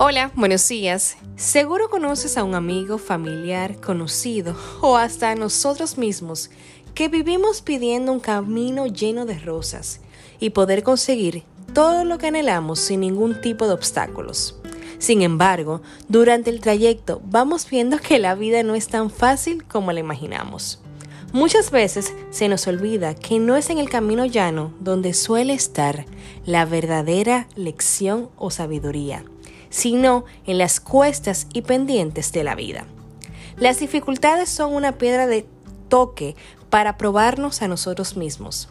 Hola, buenos días. Seguro conoces a un amigo, familiar, conocido o hasta a nosotros mismos que vivimos pidiendo un camino lleno de rosas y poder conseguir todo lo que anhelamos sin ningún tipo de obstáculos. Sin embargo, durante el trayecto vamos viendo que la vida no es tan fácil como la imaginamos. Muchas veces se nos olvida que no es en el camino llano donde suele estar la verdadera lección o sabiduría sino en las cuestas y pendientes de la vida. Las dificultades son una piedra de toque para probarnos a nosotros mismos.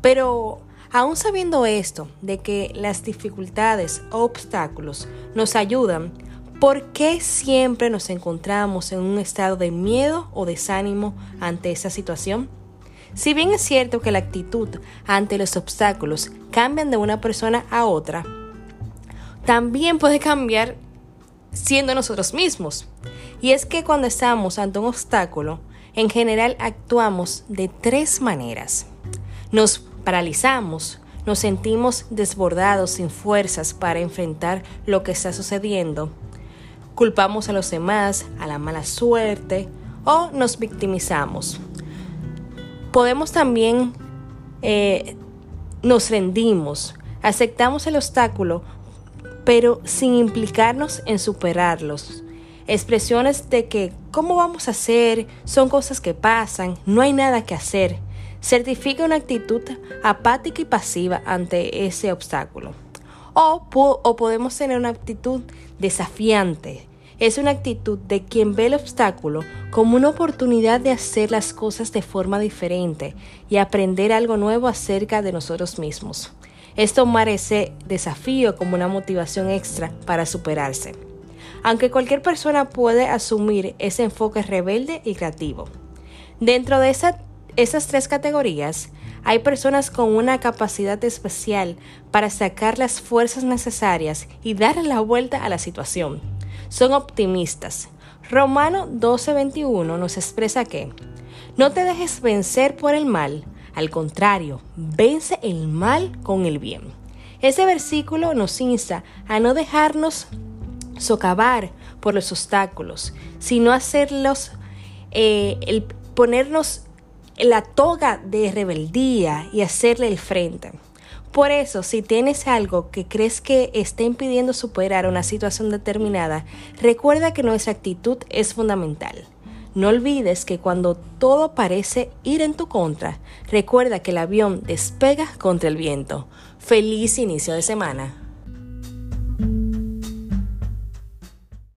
Pero aún sabiendo esto, de que las dificultades o obstáculos nos ayudan, ¿por qué siempre nos encontramos en un estado de miedo o desánimo ante esa situación? Si bien es cierto que la actitud ante los obstáculos cambian de una persona a otra, también puede cambiar siendo nosotros mismos. Y es que cuando estamos ante un obstáculo, en general actuamos de tres maneras. Nos paralizamos, nos sentimos desbordados sin fuerzas para enfrentar lo que está sucediendo, culpamos a los demás, a la mala suerte o nos victimizamos. Podemos también eh, nos rendimos, aceptamos el obstáculo pero sin implicarnos en superarlos. Expresiones de que ¿cómo vamos a hacer? Son cosas que pasan, no hay nada que hacer. Certifica una actitud apática y pasiva ante ese obstáculo. O, o podemos tener una actitud desafiante. Es una actitud de quien ve el obstáculo como una oportunidad de hacer las cosas de forma diferente y aprender algo nuevo acerca de nosotros mismos es tomar ese desafío como una motivación extra para superarse. Aunque cualquier persona puede asumir ese enfoque rebelde y creativo. Dentro de esas tres categorías, hay personas con una capacidad especial para sacar las fuerzas necesarias y darle la vuelta a la situación. Son optimistas. Romano 12:21 nos expresa que no te dejes vencer por el mal, al contrario, vence el mal con el bien. Ese versículo nos insta a no dejarnos socavar por los obstáculos, sino hacerlos, eh, el ponernos la toga de rebeldía y hacerle el frente. Por eso, si tienes algo que crees que está impidiendo superar una situación determinada, recuerda que nuestra actitud es fundamental. No olvides que cuando todo parece ir en tu contra, recuerda que el avión despega contra el viento. Feliz inicio de semana.